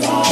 today.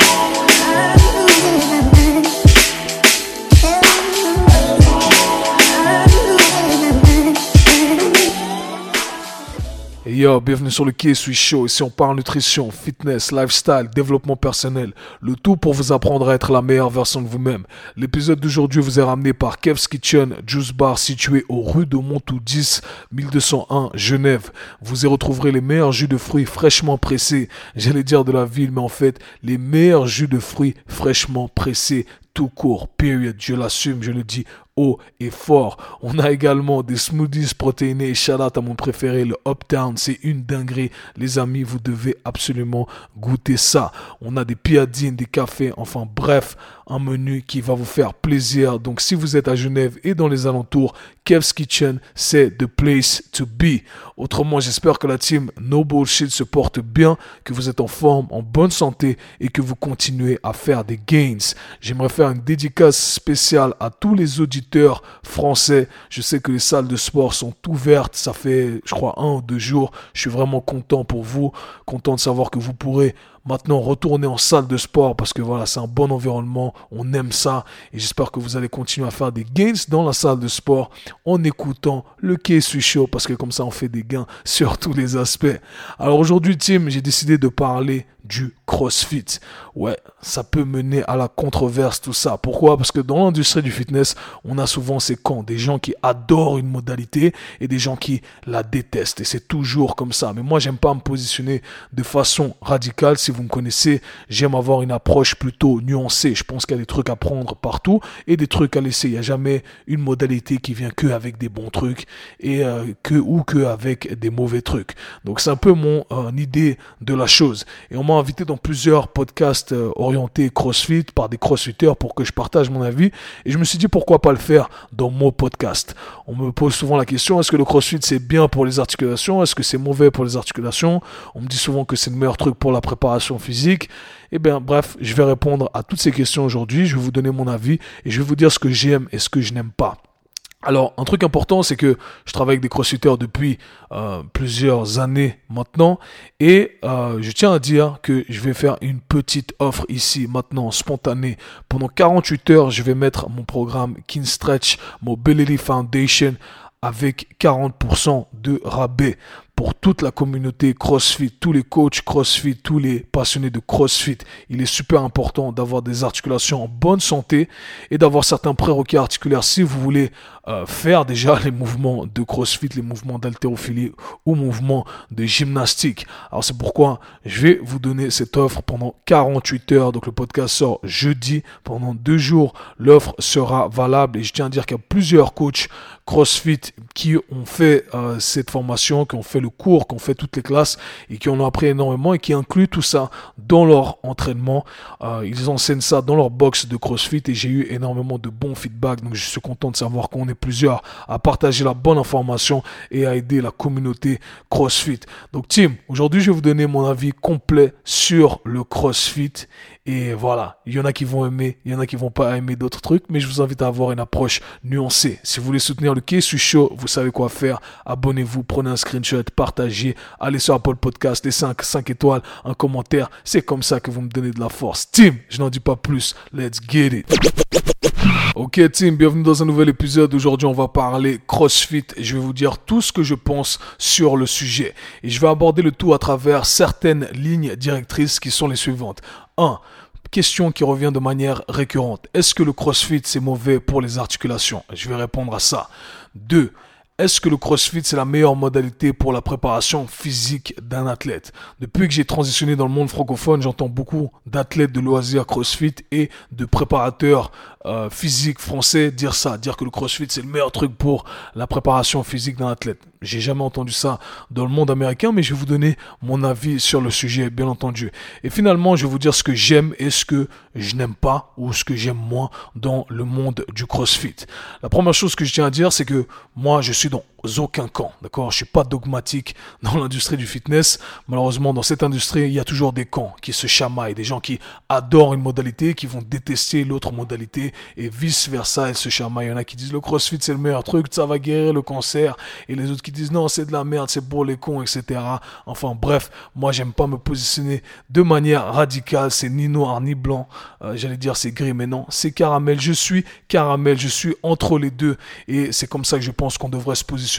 Bienvenue sur le K-Sui Show. Ici, on parle nutrition, fitness, lifestyle, développement personnel. Le tout pour vous apprendre à être la meilleure version de vous-même. L'épisode d'aujourd'hui vous est ramené par Kev's Kitchen, Juice Bar situé au rue de Montou 10, 1201, Genève. Vous y retrouverez les meilleurs jus de fruits fraîchement pressés. J'allais dire de la ville, mais en fait, les meilleurs jus de fruits fraîchement pressés tout court, period. Je l'assume, je le dis haut et fort. On a également des smoothies protéinés. Shout out à mon préféré, le Uptown. C'est une dinguerie. Les amis, vous devez absolument goûter ça. On a des piadines, des cafés. Enfin, bref, un menu qui va vous faire plaisir. Donc, si vous êtes à Genève et dans les alentours, Kev's Kitchen, c'est the place to be. Autrement, j'espère que la team No Bullshit se porte bien, que vous êtes en forme, en bonne santé et que vous continuez à faire des gains. J'aimerais faire une dédicace spéciale à tous les auditeurs français. Je sais que les salles de sport sont ouvertes. Ça fait, je crois, un ou deux jours. Je suis vraiment content pour vous. Content de savoir que vous pourrez maintenant retourner en salle de sport parce que voilà, c'est un bon environnement, on aime ça et j'espère que vous allez continuer à faire des gains dans la salle de sport en écoutant le K suis Show parce que comme ça on fait des gains sur tous les aspects. Alors aujourd'hui, Tim, j'ai décidé de parler du CrossFit. Ouais, ça peut mener à la controverse tout ça. Pourquoi? Parce que dans l'industrie du fitness, on a souvent ces camps, des gens qui adorent une modalité et des gens qui la détestent. Et c'est toujours comme ça. Mais moi, j'aime pas me positionner de façon radicale. Si vous me connaissez, j'aime avoir une approche plutôt nuancée. Je pense qu'il y a des trucs à prendre partout et des trucs à laisser. Il n'y a jamais une modalité qui vient que avec des bons trucs et euh, que ou que avec des mauvais trucs. Donc c'est un peu mon euh, idée de la chose. Et on invité dans plusieurs podcasts euh, orientés CrossFit par des CrossFitters pour que je partage mon avis. Et je me suis dit pourquoi pas le faire dans mon podcast? On me pose souvent la question est-ce que le CrossFit c'est bien pour les articulations? Est-ce que c'est mauvais pour les articulations? On me dit souvent que c'est le meilleur truc pour la préparation physique. Eh bien, bref, je vais répondre à toutes ces questions aujourd'hui. Je vais vous donner mon avis et je vais vous dire ce que j'aime et ce que je n'aime pas. Alors, un truc important, c'est que je travaille avec des crossfitters depuis euh, plusieurs années maintenant, et euh, je tiens à dire que je vais faire une petite offre ici, maintenant, spontanée. Pendant 48 heures, je vais mettre mon programme Kin Stretch Mobility Foundation avec 40% de rabais pour toute la communauté CrossFit, tous les coachs CrossFit, tous les passionnés de CrossFit. Il est super important d'avoir des articulations en bonne santé et d'avoir certains prérequis articulaires si vous voulez euh, faire déjà les mouvements de CrossFit, les mouvements d'haltérophilie ou mouvements de gymnastique. Alors c'est pourquoi je vais vous donner cette offre pendant 48 heures. Donc le podcast sort jeudi pendant deux jours. L'offre sera valable et je tiens à dire qu'il y a plusieurs coachs CrossFit qui ont fait euh, cette formation, qui ont fait le cours, qui ont fait toutes les classes et qui en ont appris énormément et qui incluent tout ça dans leur entraînement. Euh, ils enseignent ça dans leur box de CrossFit et j'ai eu énormément de bons feedbacks. Donc je suis content de savoir qu'on est plusieurs à partager la bonne information et à aider la communauté CrossFit. Donc team, aujourd'hui je vais vous donner mon avis complet sur le CrossFit et voilà, il y en a qui vont aimer, il y en a qui vont pas aimer d'autres trucs, mais je vous invite à avoir une approche nuancée. Si vous voulez soutenir le suis chaud, vous savez quoi faire. Abonnez-vous, prenez un screenshot, partagez, allez sur Apple Podcast, les 5, 5 étoiles, un commentaire. C'est comme ça que vous me donnez de la force. Team, je n'en dis pas plus. Let's get it. Ok team, bienvenue dans un nouvel épisode. Aujourd'hui on va parler CrossFit je vais vous dire tout ce que je pense sur le sujet. Et je vais aborder le tout à travers certaines lignes directrices qui sont les suivantes. 1. Question qui revient de manière récurrente. Est-ce que le CrossFit c'est mauvais pour les articulations? Je vais répondre à ça. 2. Est-ce que le CrossFit c'est la meilleure modalité pour la préparation physique d'un athlète? Depuis que j'ai transitionné dans le monde francophone, j'entends beaucoup d'athlètes de loisirs CrossFit et de préparateurs euh, physiques français dire ça, dire que le CrossFit c'est le meilleur truc pour la préparation physique d'un athlète. J'ai jamais entendu ça dans le monde américain, mais je vais vous donner mon avis sur le sujet, bien entendu. Et finalement, je vais vous dire ce que j'aime et ce que je n'aime pas ou ce que j'aime moins dans le monde du CrossFit. La première chose que je tiens à dire, c'est que moi, je suis dans aucun camp, d'accord? Je suis pas dogmatique dans l'industrie du fitness. Malheureusement, dans cette industrie, il y a toujours des camps qui se chamaillent, des gens qui adorent une modalité, qui vont détester l'autre modalité, et vice versa, elles se chamaillent. Il y en a qui disent le CrossFit c'est le meilleur truc, ça va guérir le cancer, et les autres qui disent non, c'est de la merde, c'est pour les cons, etc. Enfin bref, moi j'aime pas me positionner de manière radicale. C'est ni noir ni blanc. Euh, j'allais dire c'est gris, mais non, c'est caramel. Je suis caramel, je suis entre les deux, et c'est comme ça que je pense qu'on devrait se positionner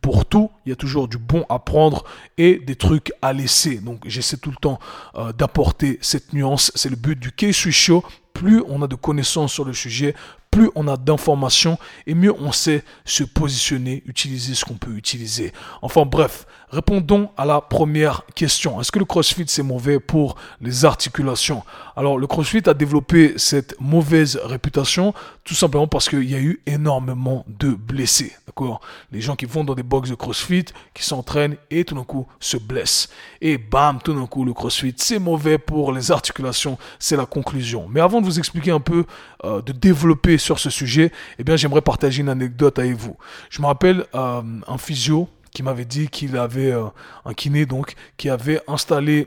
pour tout. Il y a toujours du bon à prendre et des trucs à laisser. Donc j'essaie tout le temps euh, d'apporter cette nuance. C'est le but du K-Switch Show. Plus on a de connaissances sur le sujet, plus on a d'informations et mieux on sait se positionner, utiliser ce qu'on peut utiliser. Enfin bref, répondons à la première question. Est-ce que le CrossFit c'est mauvais pour les articulations? Alors le CrossFit a développé cette mauvaise réputation tout simplement parce qu'il y a eu énormément de blessés. D'accord? Les gens qui vont dans des box de CrossFit, qui s'entraînent et tout d'un coup se blessent. Et bam, tout d'un coup le CrossFit c'est mauvais pour les articulations. C'est la conclusion. Mais avant de vous expliquer un peu, euh, de développer sur ce sujet, eh bien, j'aimerais partager une anecdote avec vous. Je me rappelle euh, un physio qui m'avait dit qu'il avait euh, un kiné donc qui avait installé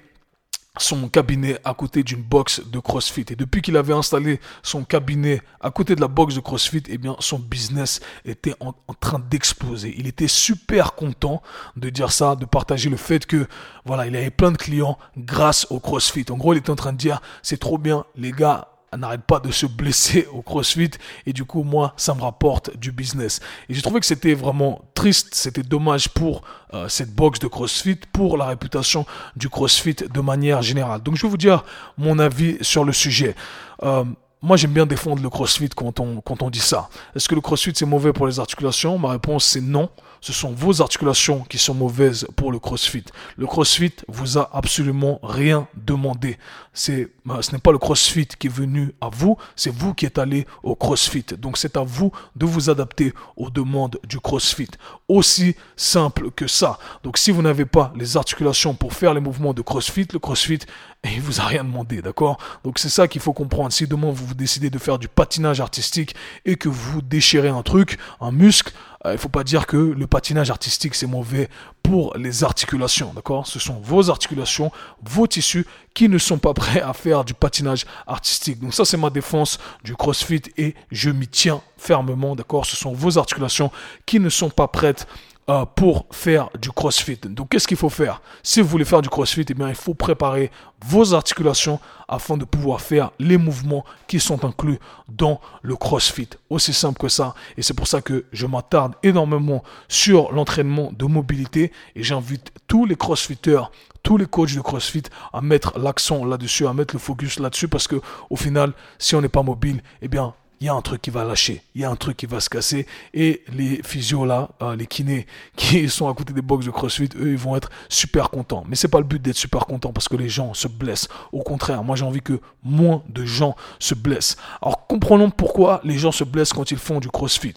son cabinet à côté d'une box de CrossFit. Et depuis qu'il avait installé son cabinet à côté de la box de CrossFit, eh bien, son business était en, train d'exploser. Il était super content de dire ça, de partager le fait que, voilà, il avait plein de clients grâce au CrossFit. En gros, il était en train de dire, c'est trop bien, les gars, n'arrête pas de se blesser au crossfit et du coup moi ça me rapporte du business. Et j'ai trouvé que c'était vraiment triste c'était dommage pour euh, cette box de crossfit pour la réputation du crossfit de manière générale. Donc je vais vous dire mon avis sur le sujet. Euh, moi, j'aime bien défendre le crossfit quand on, quand on dit ça. Est-ce que le crossfit, c'est mauvais pour les articulations? Ma réponse, c'est non. Ce sont vos articulations qui sont mauvaises pour le crossfit. Le crossfit vous a absolument rien demandé. C'est, bah, ce n'est pas le crossfit qui est venu à vous, c'est vous qui êtes allé au crossfit. Donc, c'est à vous de vous adapter aux demandes du crossfit. Aussi simple que ça. Donc, si vous n'avez pas les articulations pour faire les mouvements de crossfit, le crossfit, il vous a rien demandé, d'accord? Donc, c'est ça qu'il faut comprendre. Si demain vous décidez de faire du patinage artistique et que vous déchirez un truc, un muscle, euh, il faut pas dire que le patinage artistique c'est mauvais pour les articulations, d'accord? Ce sont vos articulations, vos tissus qui ne sont pas prêts à faire du patinage artistique. Donc ça c'est ma défense du CrossFit et je m'y tiens fermement, d'accord? Ce sont vos articulations qui ne sont pas prêtes euh, pour faire du crossfit. Donc qu'est-ce qu'il faut faire? Si vous voulez faire du crossfit, eh bien, il faut préparer vos articulations afin de pouvoir faire les mouvements qui sont inclus dans le crossfit. Aussi simple que ça. Et c'est pour ça que je m'attarde énormément sur l'entraînement de mobilité et j'invite tous les crossfitters tous les coachs de CrossFit à mettre l'accent là-dessus, à mettre le focus là-dessus, parce que au final, si on n'est pas mobile, eh bien, il y a un truc qui va lâcher, il y a un truc qui va se casser. Et les physios là, euh, les kinés qui sont à côté des box de CrossFit, eux, ils vont être super contents. Mais c'est pas le but d'être super content parce que les gens se blessent. Au contraire, moi j'ai envie que moins de gens se blessent. Alors comprenons pourquoi les gens se blessent quand ils font du CrossFit.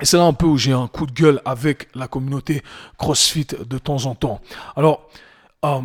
Et c'est là un peu où j'ai un coup de gueule avec la communauté CrossFit de temps en temps. Alors, euh,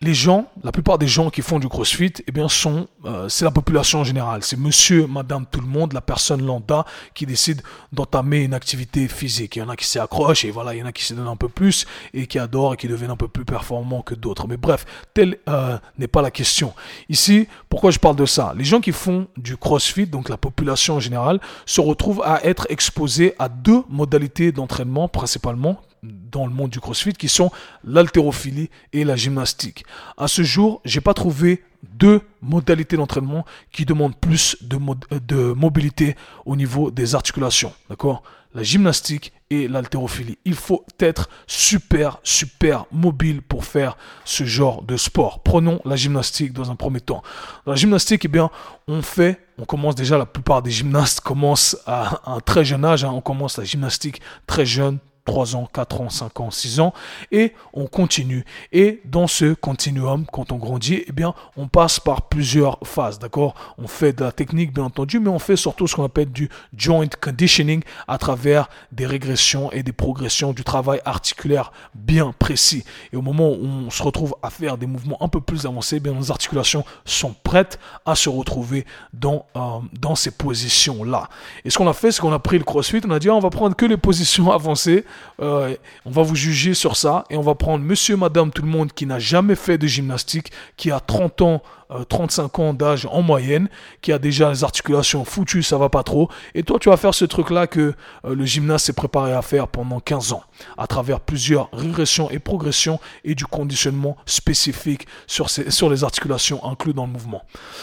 les gens, la plupart des gens qui font du crossfit, eh bien, sont, euh, c'est la population en général. C'est monsieur, madame, tout le monde, la personne lambda qui décide d'entamer une activité physique. Il y en a qui s'y accrochent et voilà, il y en a qui se donnent un peu plus et qui adorent et qui deviennent un peu plus performants que d'autres. Mais bref, telle euh, n'est pas la question. Ici, pourquoi je parle de ça? Les gens qui font du crossfit, donc la population en général, se retrouvent à être exposés à deux modalités d'entraînement principalement dans le monde du crossfit qui sont l'haltérophilie et la gymnastique. À ce jour, j'ai pas trouvé deux modalités d'entraînement qui demandent plus de, de mobilité au niveau des articulations. D'accord? La gymnastique et l'haltérophilie. Il faut être super, super mobile pour faire ce genre de sport. Prenons la gymnastique dans un premier temps. Dans la gymnastique, eh bien, on fait, on commence déjà, la plupart des gymnastes commencent à un très jeune âge. Hein. on commence la gymnastique très jeune, 3 ans, 4 ans, 5 ans, 6 ans, et on continue. Et dans ce continuum, quand on grandit, eh bien, on passe par plusieurs phases, d'accord? On fait de la technique, bien entendu, mais on fait surtout ce qu'on appelle du joint conditioning à travers des régressions et des progressions du travail articulaire bien précis. Et au moment où on se retrouve à faire des mouvements un peu plus avancés, eh bien, nos articulations sont prêtes à se retrouver dans, euh, dans ces positions-là. Et ce qu'on a fait, c'est qu'on a pris le crossfit, on a dit, ah, on va prendre que les positions avancées, Euh, on va vous juger sur ça et on va prendre monsieur, madame, tout le monde qui n'a jamais fait de gymnastique, qui a 30 ans, 35 euh, ans d'âge en moyenne, qui a déjà les articulations foutues, ça va pas trop. Et toi, tu vas faire ce truc-là que euh, le gymnase s'est préparé à faire pendant 15 ans, à travers plusieurs régressions et progressions et du conditionnement spécifique sur, les articulations inclus dans le mouvement.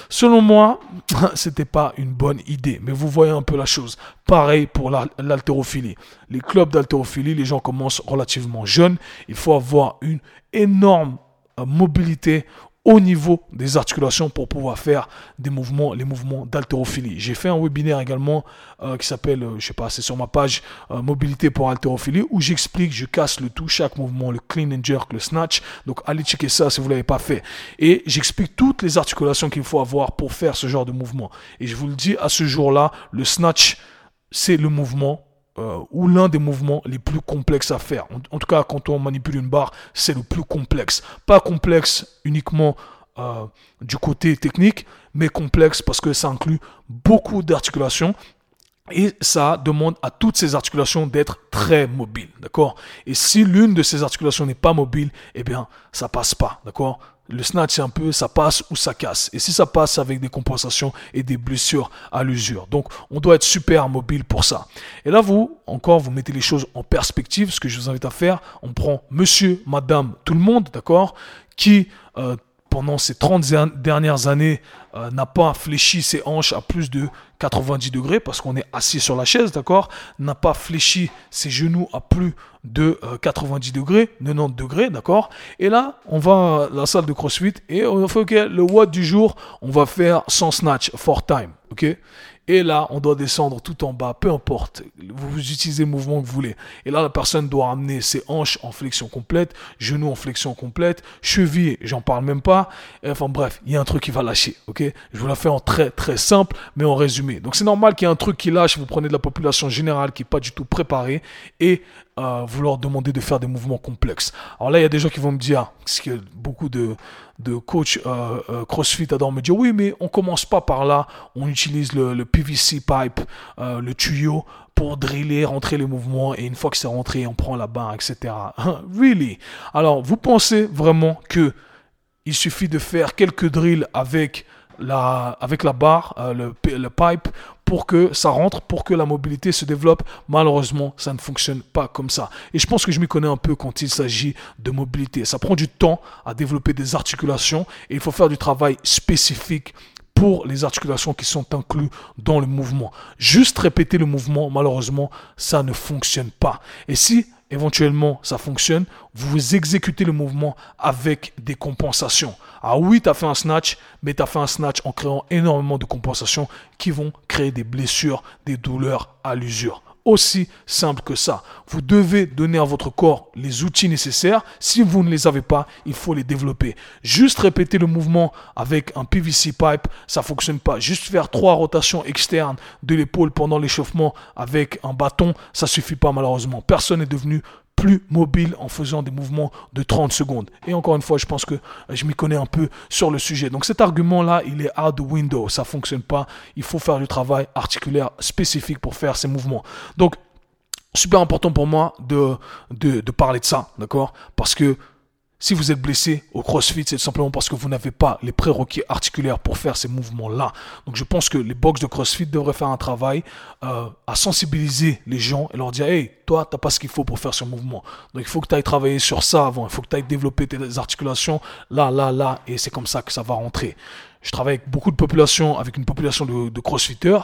Selon moi, c'était pas une bonne idée, mais vous voyez un peu la chose. Pareil pour l'haltérophilie. Les clubs d'haltérophilie, les gens commencent relativement jeunes. Il faut avoir une énorme euh, mobilité au niveau des articulations pour pouvoir faire des mouvements, les mouvements d'haltérophilie. J'ai fait un webinaire également euh, qui s'appelle, euh, je sais pas, c'est sur ma page mobilité pour haltérophilie où j'explique, je casse le tout, chaque mouvement, le clean and jerk, le snatch. Donc allez checker ça si vous l'avez pas fait. Et j'explique toutes les articulations qu'il faut avoir pour faire ce genre de mouvement. Et je vous le dis, à ce jour-là, le snatch, c'est le mouvement euh, ou l'un des mouvements les plus complexes à faire. En, tout cas, quand on manipule une barre, c'est le plus complexe. Pas complexe uniquement euh, du côté technique, mais complexe parce que ça inclut beaucoup d'articulations. Et ça demande à toutes ces articulations d'être très mobiles, d'accord? Et si l'une de ces articulations n'est pas mobile, eh bien, ça passe pas, d'accord? Le snatch, un peu, ça passe ou ça casse. Et si ça passe avec des compensations et des blessures à l'usure. Donc, on doit être super mobile pour ça. Et là, vous, encore, vous mettez les choses en perspective. Ce que je vous invite à faire, on prend monsieur, madame, tout le monde, d'accord, qui, euh, pendant ces 30 dernières années, euh, n'a pas fléchi ses hanches à plus de 90 degrés parce qu'on est assis sur la chaise, d'accord N'a pas fléchi ses genoux à plus de 90 euh, degrés, 90 degrés, d'accord. Et là, on va à la salle de CrossFit et on fait, ok, le watt du jour, on va faire sans snatch, for time, ok et là, on doit descendre tout en bas, peu importe. Vous utilisez le mouvement que vous voulez. Et là, la personne doit amener ses hanches en flexion complète, genoux en flexion complète, cheville, j'en parle même pas. Enfin bref, il y a un truc qui va lâcher. Ok? Je vous la fais en très très simple, mais en résumé. Donc c'est normal qu'il y ait un truc qui lâche. Vous prenez de la population générale qui n'est pas du tout préparée et euh, vous leur demandez de faire des mouvements complexes. Alors là, il y a des gens qui vont me dire, parce que beaucoup de, de coachs euh, euh, CrossFit adorent me dire, oui, mais on commence pas par là, on utilise le, PVC pipe, le tuyau pour driller, rentrer les mouvements, et une fois que c'est rentré, on prend la barre, etc. really? Alors, vous pensez vraiment que il suffit de faire quelques drills avec la, avec la barre, le, le pipe, pour que ça rentre, pour que la mobilité se développe? Malheureusement, ça ne fonctionne pas comme ça. Et je pense que je m'y connais un peu quand il s'agit de mobilité. Ça prend du temps à développer des articulations et il faut faire du travail spécifique pour les articulations qui sont incluses dans le mouvement. Juste répéter le mouvement, malheureusement, ça ne fonctionne pas. Et si éventuellement ça fonctionne, vous exécutez le mouvement avec des compensations. Ah oui, tu as fait un snatch, mais tu as fait un snatch en créant énormément de compensations qui vont créer des blessures, des douleurs à l'usure aussi simple que ça. Vous devez donner à votre corps les outils nécessaires. Si vous ne les avez pas, il faut les développer. Juste répéter le mouvement avec un PVC pipe, ça fonctionne pas. Juste faire trois rotations externes de l'épaule pendant l'échauffement avec un bâton, ça suffit pas malheureusement. Personne n'est devenu plus mobile en faisant des mouvements de 30 secondes. Et encore une fois, je pense que je m'y connais un peu sur le sujet. Donc cet argument-là, il est out the window. Ça fonctionne pas. Il faut faire du travail articulaire spécifique pour faire ces mouvements. Donc, super important pour moi de, de parler de ça, d'accord? Parce que si vous êtes blessé au CrossFit, c'est simplement parce que vous n'avez pas les prérequis articulaires pour faire ces mouvements-là. Donc je pense que les box de CrossFit devraient faire un travail euh, à sensibiliser les gens et leur dire, hey, toi, tu n'as pas ce qu'il faut pour faire ce mouvement. Donc il faut que tu ailles travailler sur ça avant. Il faut que tu ailles développer tes articulations là, là, là. Et c'est comme ça que ça va rentrer. Je travaille avec beaucoup de populations, avec une population de, de crossfitters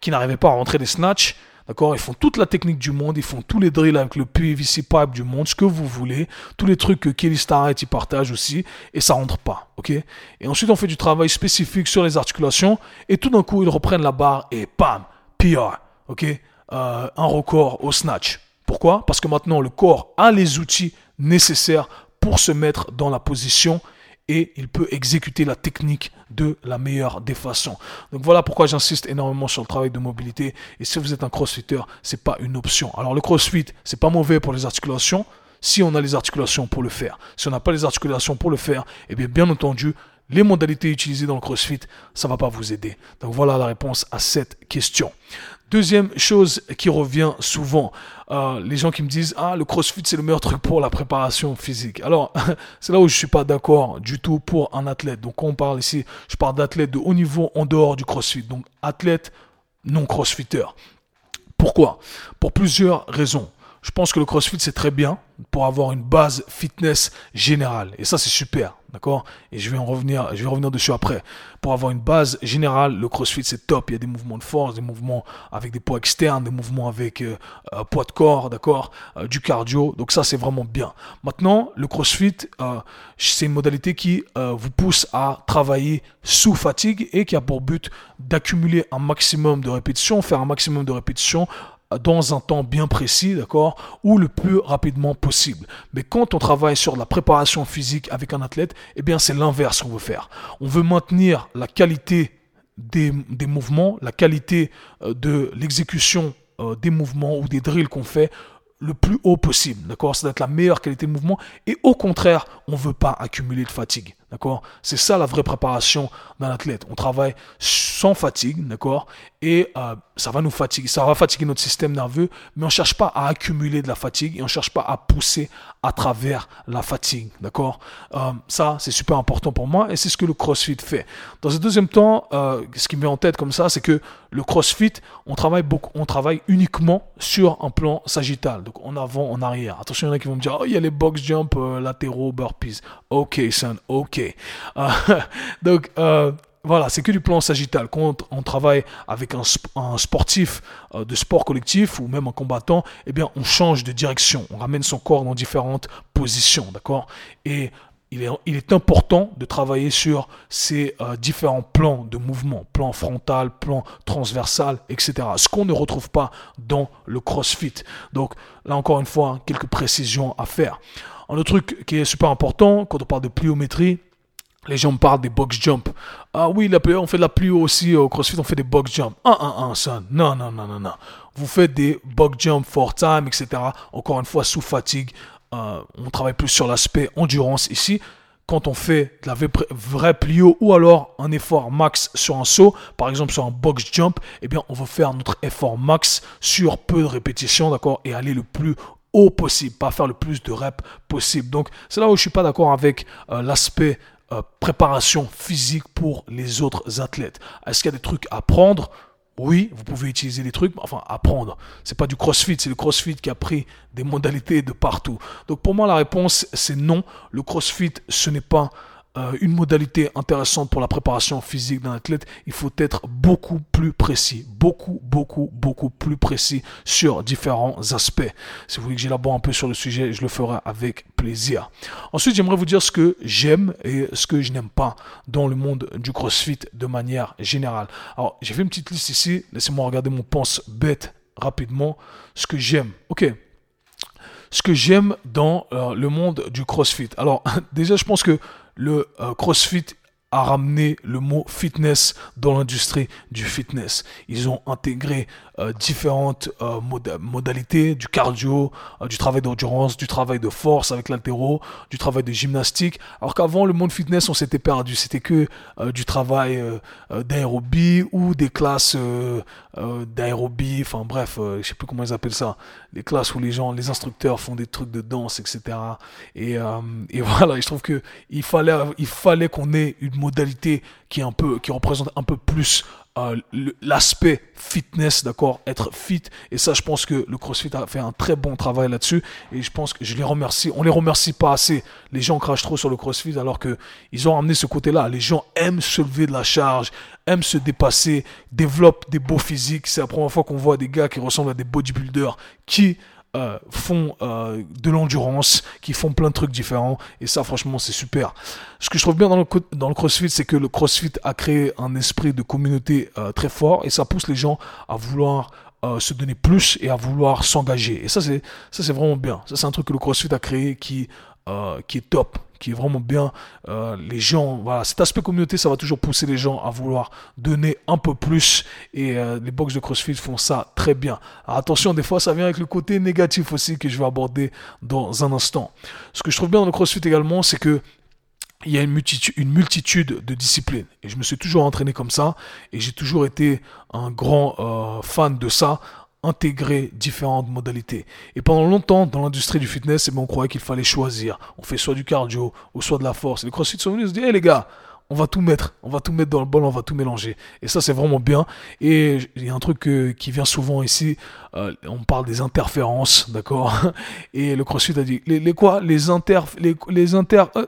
qui n'arrivaient pas à rentrer des snatchs D'accord? Ils font toute la technique du monde, ils font tous les drills avec le PVC pipe du monde, ce que vous voulez, tous les trucs que Kelly Starrett y partage aussi, et ça rentre pas, ok? Et ensuite, on fait du travail spécifique sur les articulations, et tout d'un coup, ils reprennent la barre et pam, PR, ok? Euh, Un record au snatch. Pourquoi? Parce que maintenant, le corps a les outils nécessaires pour se mettre dans la position et il peut exécuter la technique de la meilleure des façons. Donc voilà pourquoi j'insiste énormément sur le travail de mobilité. Et si vous êtes un crossfitter, c'est pas une option. Alors le crossfit, c'est pas mauvais pour les articulations si on a les articulations pour le faire. Si on n'a pas les articulations pour le faire, eh bien bien entendu, les modalités utilisées dans le CrossFit, ça va pas vous aider. Donc voilà la réponse à cette question. Deuxième chose qui revient souvent, euh, les gens qui me disent ah le CrossFit c'est le meilleur truc pour la préparation physique. Alors c'est là où je suis pas d'accord du tout pour un athlète. Donc on parle ici, je parle d'athlète de haut niveau en dehors du CrossFit. Donc athlète non CrossFitter. Pourquoi? Pour plusieurs raisons. Je pense que le CrossFit c'est très bien pour avoir une base fitness générale et ça c'est super, d'accord? Et je vais en revenir, je vais revenir dessus après. Pour avoir une base générale, le CrossFit c'est top. Il y a des mouvements de force, des mouvements avec des poids externes, des mouvements avec euh, euh, poids de corps, d'accord? Euh, Du cardio. Donc ça c'est vraiment bien. Maintenant, le CrossFit c'est une modalité qui vous pousse à travailler sous fatigue et qui a pour but d'accumuler un maximum de répétitions, faire un maximum de répétitions dans un temps bien précis, d'accord, ou le plus rapidement possible. Mais quand on travaille sur la préparation physique avec un athlète, eh bien c'est l'inverse qu'on veut faire. On veut maintenir la qualité des, des mouvements, la qualité euh, de l'exécution euh, des mouvements ou des drills qu'on fait le plus haut possible, d'accord Ça doit être la meilleure qualité de mouvement et au contraire, on ne veut pas accumuler de fatigue. D'accord? C'est ça la vraie préparation d'un athlète. On travaille sans fatigue, d'accord? Et euh, ça va nous fatiguer, ça va fatiguer notre système nerveux, mais on ne cherche pas à accumuler de la fatigue et on ne cherche pas à pousser à travers la fatigue, d'accord? Euh, Ça, c'est super important pour moi et c'est ce que le CrossFit fait. Dans un deuxième temps, euh, ce qui me met en tête comme ça, c'est que le CrossFit, on travaille beaucoup, on travaille uniquement sur un plan sagittal, donc en avant, en arrière. Attention, il y en a qui vont me dire, oh, il y a les box jump latéraux, burpees. Ok, son, ok. Euh, donc, euh, voilà, c'est que du plan sagittal. Quand on, travaille avec un, sportif euh, de sport collectif ou même un combattant, eh bien, on change de direction. On ramène son corps dans différentes positions, d'accord? Et il est, il est, important de travailler sur ces différents plans de mouvement, plan frontal, plan transversal, etc. Ce qu'on ne retrouve pas dans le CrossFit. Donc là encore une fois, quelques précisions à faire. Un autre truc qui est super important quand on parle de pliométrie, les gens me parlent des box jump. Ah oui, on fait de la plio aussi au CrossFit, on fait des box jump. Ah, ah, ah, ça. Non, non, non, non, non. Vous faites des box jump for time, etc. Encore une fois, sous fatigue. Euh, on travaille plus sur l'aspect endurance ici. Quand on fait de la vraie plio ou alors un effort max sur un saut, par exemple sur un box jump, eh bien, on va faire notre effort max sur peu de répétitions, d'accord, et aller le plus haut possible, pas faire le plus de reps possible. Donc, c'est là où je suis pas d'accord avec euh, l'aspect euh, préparation physique pour les autres athlètes. Est-ce qu'il y a des trucs à prendre? Oui, vous pouvez utiliser des trucs, enfin apprendre. C'est pas du CrossFit, c'est le CrossFit qui a pris des modalités de partout. Donc pour moi la réponse c'est non. Le CrossFit ce n'est pas euh, une modalité intéressante pour la préparation physique d'un athlète, il faut être beaucoup plus précis, beaucoup, beaucoup, beaucoup plus précis sur différents aspects. Si vous voulez que j'élabore un peu sur le sujet, je le ferai avec plaisir. Ensuite, j'aimerais vous dire ce que j'aime et ce que je n'aime pas dans le monde du CrossFit de manière générale. Alors, j'ai fait une petite liste ici. Laissez-moi regarder mon pense bête rapidement. Ce que j'aime. Ok, ce que j'aime dans euh, le monde du CrossFit. Alors déjà, je pense que le euh, CrossFit a ramené le mot fitness dans l'industrie du fitness. Ils ont intégré euh, différentes euh, modalités, du cardio, du travail d'endurance, du travail de force avec l'altéro, du travail de gymnastique. Alors qu'avant, le monde fitness, on s'était perdu. C'était que du travail d'aérobie ou des classes d'aérobie. Enfin bref, je sais plus comment ils appellent ça. Les classes où les gens, les instructeurs font des trucs de danse, etc. Et, et voilà, je trouve que il fallait, il fallait qu'on ait une modalité qui, un peu, qui représente un peu plus euh, l'aspect fitness, d'accord, être fit. Et ça, je pense que le CrossFit a fait un très bon travail là-dessus. Et je pense que je les remercie. On les remercie pas assez. Les gens crachent trop sur le CrossFit alors que ils ont amené ce côté-là. Les gens aiment se lever de la charge, aiment se dépasser, développent des beaux physiques. C'est la première fois qu'on voit des gars qui ressemblent à des bodybuilders qui euh, font euh, de l'endurance, qui font plein de trucs différents. Et ça, franchement, c'est super. Ce que je trouve bien dans le, dans le CrossFit, c'est que le CrossFit a créé un esprit de communauté euh, très fort et ça pousse les gens à vouloir se donner plus et à vouloir s'engager. Et ça, c'est ça, c'est vraiment bien. Ça, c'est un truc que le CrossFit a créé qui qui est top qui est vraiment bien. Euh, les gens, voilà, cet aspect communauté, ça va toujours pousser les gens à vouloir donner un peu plus. Et euh, les box de CrossFit font ça très bien. attention, des fois, ça vient avec le côté négatif aussi que je vais aborder dans un instant. Ce que je trouve bien dans le CrossFit également, c'est que il y a une multitude, une multitude de disciplines. Et je me suis toujours entraîné comme ça. Et j'ai toujours été un grand euh, fan de ça intégrer différentes modalités. Et pendant longtemps, dans l'industrie du fitness, eh ben, on croyait qu'il fallait choisir. On fait soit du cardio ou soit de la force. Et les CrossFit sont venus se dire, hé les gars, on va tout mettre, on va tout mettre dans le bol, on va tout mélanger. Et ça, c'est vraiment bien. Et il y a un truc qui vient souvent ici, euh, on parle des interférences, d'accord? Et le CrossFit a dit, les, quoi? Les inter... Les, les inter... Euh,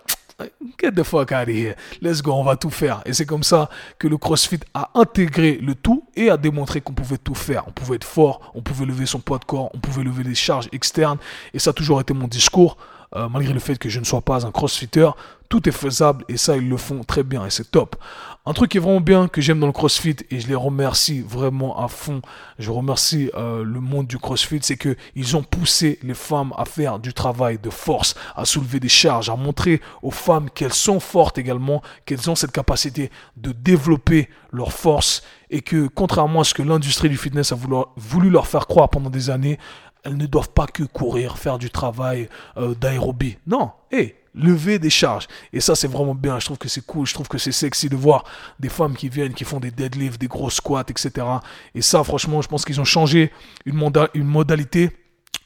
Get the fuck out of here. Let's go, on va tout faire. Et c'est comme ça que le CrossFit a intégré le tout et a démontré qu'on pouvait tout faire. On pouvait être fort, on pouvait lever son poids de corps, on pouvait lever des charges externes. Et ça a toujours été mon discours. Euh, malgré le fait que je ne sois pas un crossfitter, tout est faisable et ça, ils le font très bien et c'est top. Un truc qui est vraiment bien que j'aime dans le crossfit et je les remercie vraiment à fond, je remercie euh, le monde du crossfit, c'est que ils ont poussé les femmes à faire du travail de force, à soulever des charges, à montrer aux femmes qu'elles sont fortes également, qu'elles ont cette capacité de développer leur force et que contrairement à ce que l'industrie du fitness a voulu leur faire croire pendant des années, elles ne doivent pas que courir, faire du travail euh, d'aérobie. Non, hé, lever des charges. Et ça, c'est vraiment bien. Je trouve que c'est cool. Je trouve que c'est sexy de voir des femmes qui viennent, qui font des deadlifts, des gros squats, etc. Et ça, franchement, je pense qu'ils ont changé une, une modalité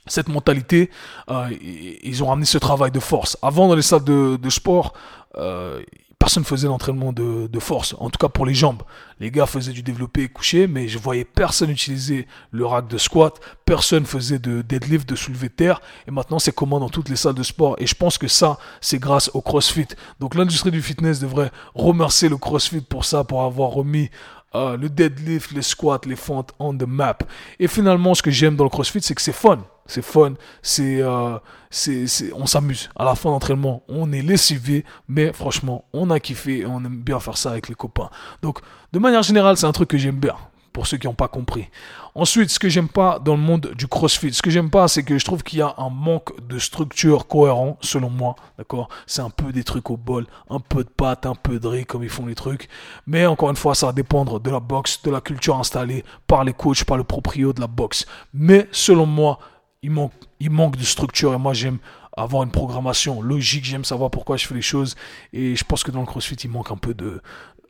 cette mentalité, euh, ils ont ramené ce travail de force. Avant, dans les salles de, sport, euh, personne faisait l'entraînement de, force, en tout cas pour les jambes. Les gars faisaient du développé couché, mais je voyais personne utiliser le rack de squat, personne faisait de deadlift, de soulevé de terre, et maintenant c'est commun dans toutes les salles de sport. Et je pense que ça, c'est grâce au CrossFit. Donc l'industrie du fitness devrait remercier le CrossFit pour ça, pour avoir remis euh, le deadlift, les squats, les fentes on the map. Et finalement, ce que j'aime dans le CrossFit, c'est que c'est fun c'est fun, c'est, euh, c'est, on s'amuse. À la fin d'entraînement, on est lessivé, mais franchement, on a kiffé et on aime bien faire ça avec les copains. Donc, de manière générale, c'est un truc que j'aime bien pour ceux qui n'ont pas compris. Ensuite, ce que j'aime pas dans le monde du CrossFit, ce que j'aime pas, c'est que je trouve qu'il y a un manque de structure cohérent, selon moi, d'accord? C'est un peu des trucs au bol, un peu de pâte, un peu de riz, comme ils font les trucs. Mais encore une fois, ça va dépendre de la boxe, de la culture installée par les coachs, par le proprio de la boxe. Mais selon moi, il manque, il manque de structure et moi j'aime avoir une programmation logique, j'aime savoir pourquoi je fais les choses et je pense que dans le CrossFit il manque un peu de,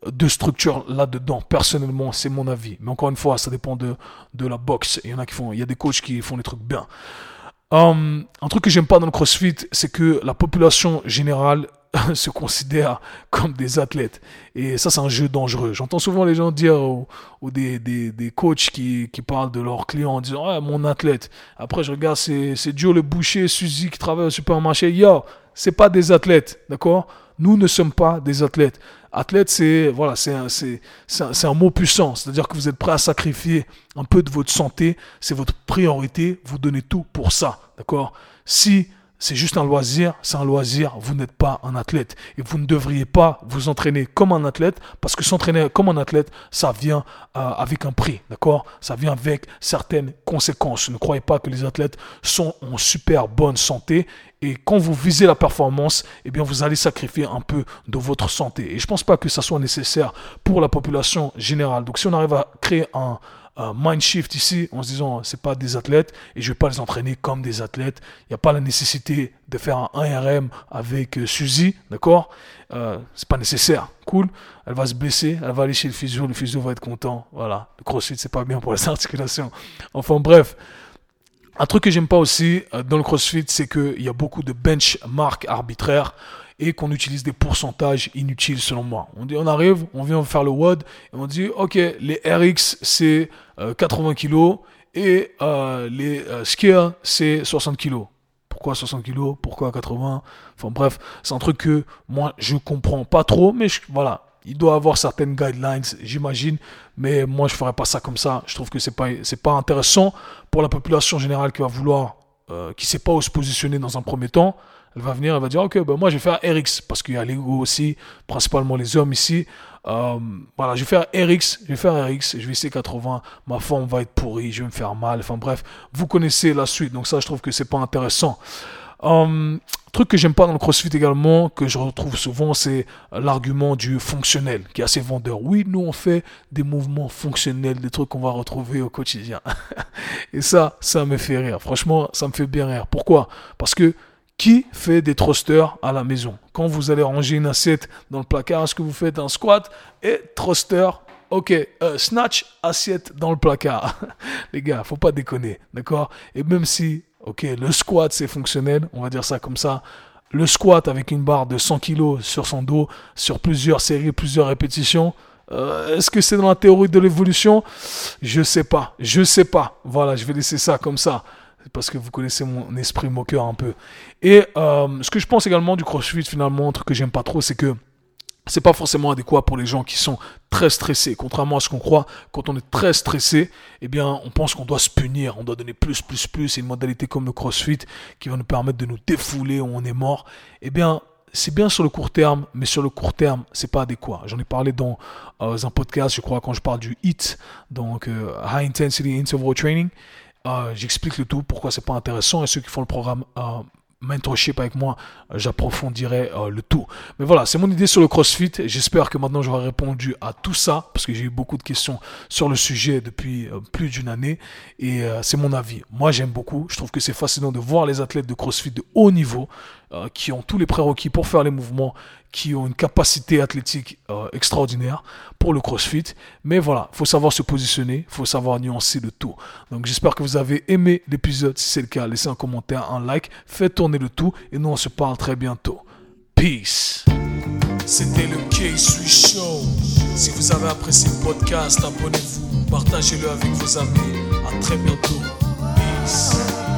de structure là-dedans. Personnellement, c'est mon avis. Mais encore une fois, ça dépend de, de la boxe. Il y en a qui font, il y a des coachs qui font les trucs bien. Um, un truc que j'aime pas dans le CrossFit, c'est que la population générale se considèrent comme des athlètes. Et ça, c'est un jeu dangereux. J'entends souvent les gens dire, ou, des, des, des, coachs qui, qui parlent de leurs clients en disant, ah, mon athlète. Après, je regarde, c'est Joe le boucher, Suzy qui travaille au supermarché. Yo, c'est pas des athlètes, d'accord? Nous ne sommes pas des athlètes. Athlète, c'est voilà, c'est un, un, un, mot puissant. C'est-à-dire que vous êtes prêt à sacrifier un peu de votre santé. C'est votre priorité. Vous donnez tout pour ça, d'accord? Si c'est juste un loisir, c'est un loisir, vous n'êtes pas un athlète. Et vous ne devriez pas vous entraîner comme un athlète, parce que s'entraîner comme un athlète, ça vient euh, avec un prix, d'accord? Ça vient avec certaines conséquences. Ne croyez pas que les athlètes sont en super bonne santé. Et quand vous visez la performance, eh bien, vous allez sacrifier un peu de votre santé. Et je ne pense pas que ça soit nécessaire pour la population générale. Donc, si on arrive à créer un, mind shift ici en se disant c'est pas des athlètes et je vais pas les entraîner comme des athlètes. Il n'y a pas la nécessité de faire un 1RM avec euh, Suzy, d'accord? Euh, C'est pas nécessaire. Cool. Elle va se blesser, elle va aller chez le physio, le physio va être content. Voilà. Le crossfit c'est pas bien pour les articulations. Enfin bref. Un truc que j'aime pas aussi euh, dans le CrossFit, c'est qu'il y a beaucoup de benchmark arbitraires et qu'on utilise des pourcentages inutiles selon moi. On dit, on arrive, on vient faire le WOD et on dit, ok, les RX c'est 80 euh, kg et euh, les euh, c'est 60 kg. Pourquoi 60 kg Pourquoi 80 Enfin bref, c'est un truc que moi je comprends pas trop, mais voilà, il doit avoir certaines guidelines, j'imagine, mais moi je ferais pas ça comme ça. Je trouve que c'est pas c'est pas intéressant pour la population générale qui va vouloir, euh, qui sait pas où se positionner dans un premier temps. Elle va venir, elle va dire, ok, ben moi je vais faire RX, parce qu'il y a l'ego aussi, principalement les hommes ici. Euh, voilà, je vais faire RX, je vais faire RX, je vais essayer 80, ma forme va être pourrie, je vais me faire mal. Enfin bref, vous connaissez la suite, donc ça je trouve que c'est pas intéressant. Euh, truc que j'aime pas dans le CrossFit également, que je retrouve souvent, c'est l'argument du fonctionnel, qui est assez vendeur. Oui, nous on fait des mouvements fonctionnels, des trucs qu'on va retrouver au quotidien. Et ça, ça me fait rire. Franchement, ça me fait bien rire. Pourquoi? Parce que Qui fait des thrusters à la maison? Quand vous allez ranger une assiette dans le placard, est-ce que vous faites un squat et thruster? Ok, euh, snatch, assiette dans le placard. Les gars, faut pas déconner, d'accord? Et même si, ok, le squat c'est fonctionnel, on va dire ça comme ça, le squat avec une barre de 100 kg sur son dos, sur plusieurs séries, plusieurs répétitions, euh, est-ce que c'est dans la théorie de l'évolution? Je sais pas, je sais pas. Voilà, je vais laisser ça comme ça parce que vous connaissez mon esprit moqueur un peu. Et euh, ce que je pense également du CrossFit finalement, un truc que j'aime pas trop, c'est que c'est pas forcément adéquat pour les gens qui sont très stressés. Contrairement à ce qu'on croit, quand on est très stressé, eh bien, on pense qu'on doit se punir, on doit donner plus, plus, plus. C'est une modalité comme le CrossFit qui va nous permettre de nous défouler où on est mort. Eh bien, c'est bien sur le court terme, mais sur le court terme, c'est pas adéquat. J'en ai parlé dans euh, un podcast, je crois, quand je parle du HIT, donc euh, High Intensity Interval Training. Euh, j'explique le tout, pourquoi c'est pas intéressant, et ceux qui font le programme mentorship avec moi, j'approfondirai euh, le tout. Mais voilà, c'est mon idée sur le CrossFit. J'espère que maintenant j'aurai répondu à tout ça, parce que j'ai eu beaucoup de questions sur le sujet depuis euh, plus d'une année, et euh, c'est mon avis. Moi, j'aime beaucoup. Je trouve que c'est fascinant de voir les athlètes de CrossFit de haut niveau, qui ont tous les prérequis pour faire les mouvements, qui ont une capacité athlétique extraordinaire pour le CrossFit. Mais voilà, il faut savoir se positionner, faut savoir nuancer le tout. Donc j'espère que vous avez aimé l'épisode. Si c'est le cas, laissez un commentaire, un like, faites tourner le tout, et nous on se parle très bientôt. Peace. C'était le K-Sui Show. Si vous avez apprécié le podcast, abonnez-vous, partagez-le avec vos amis. À très bientôt. Peace.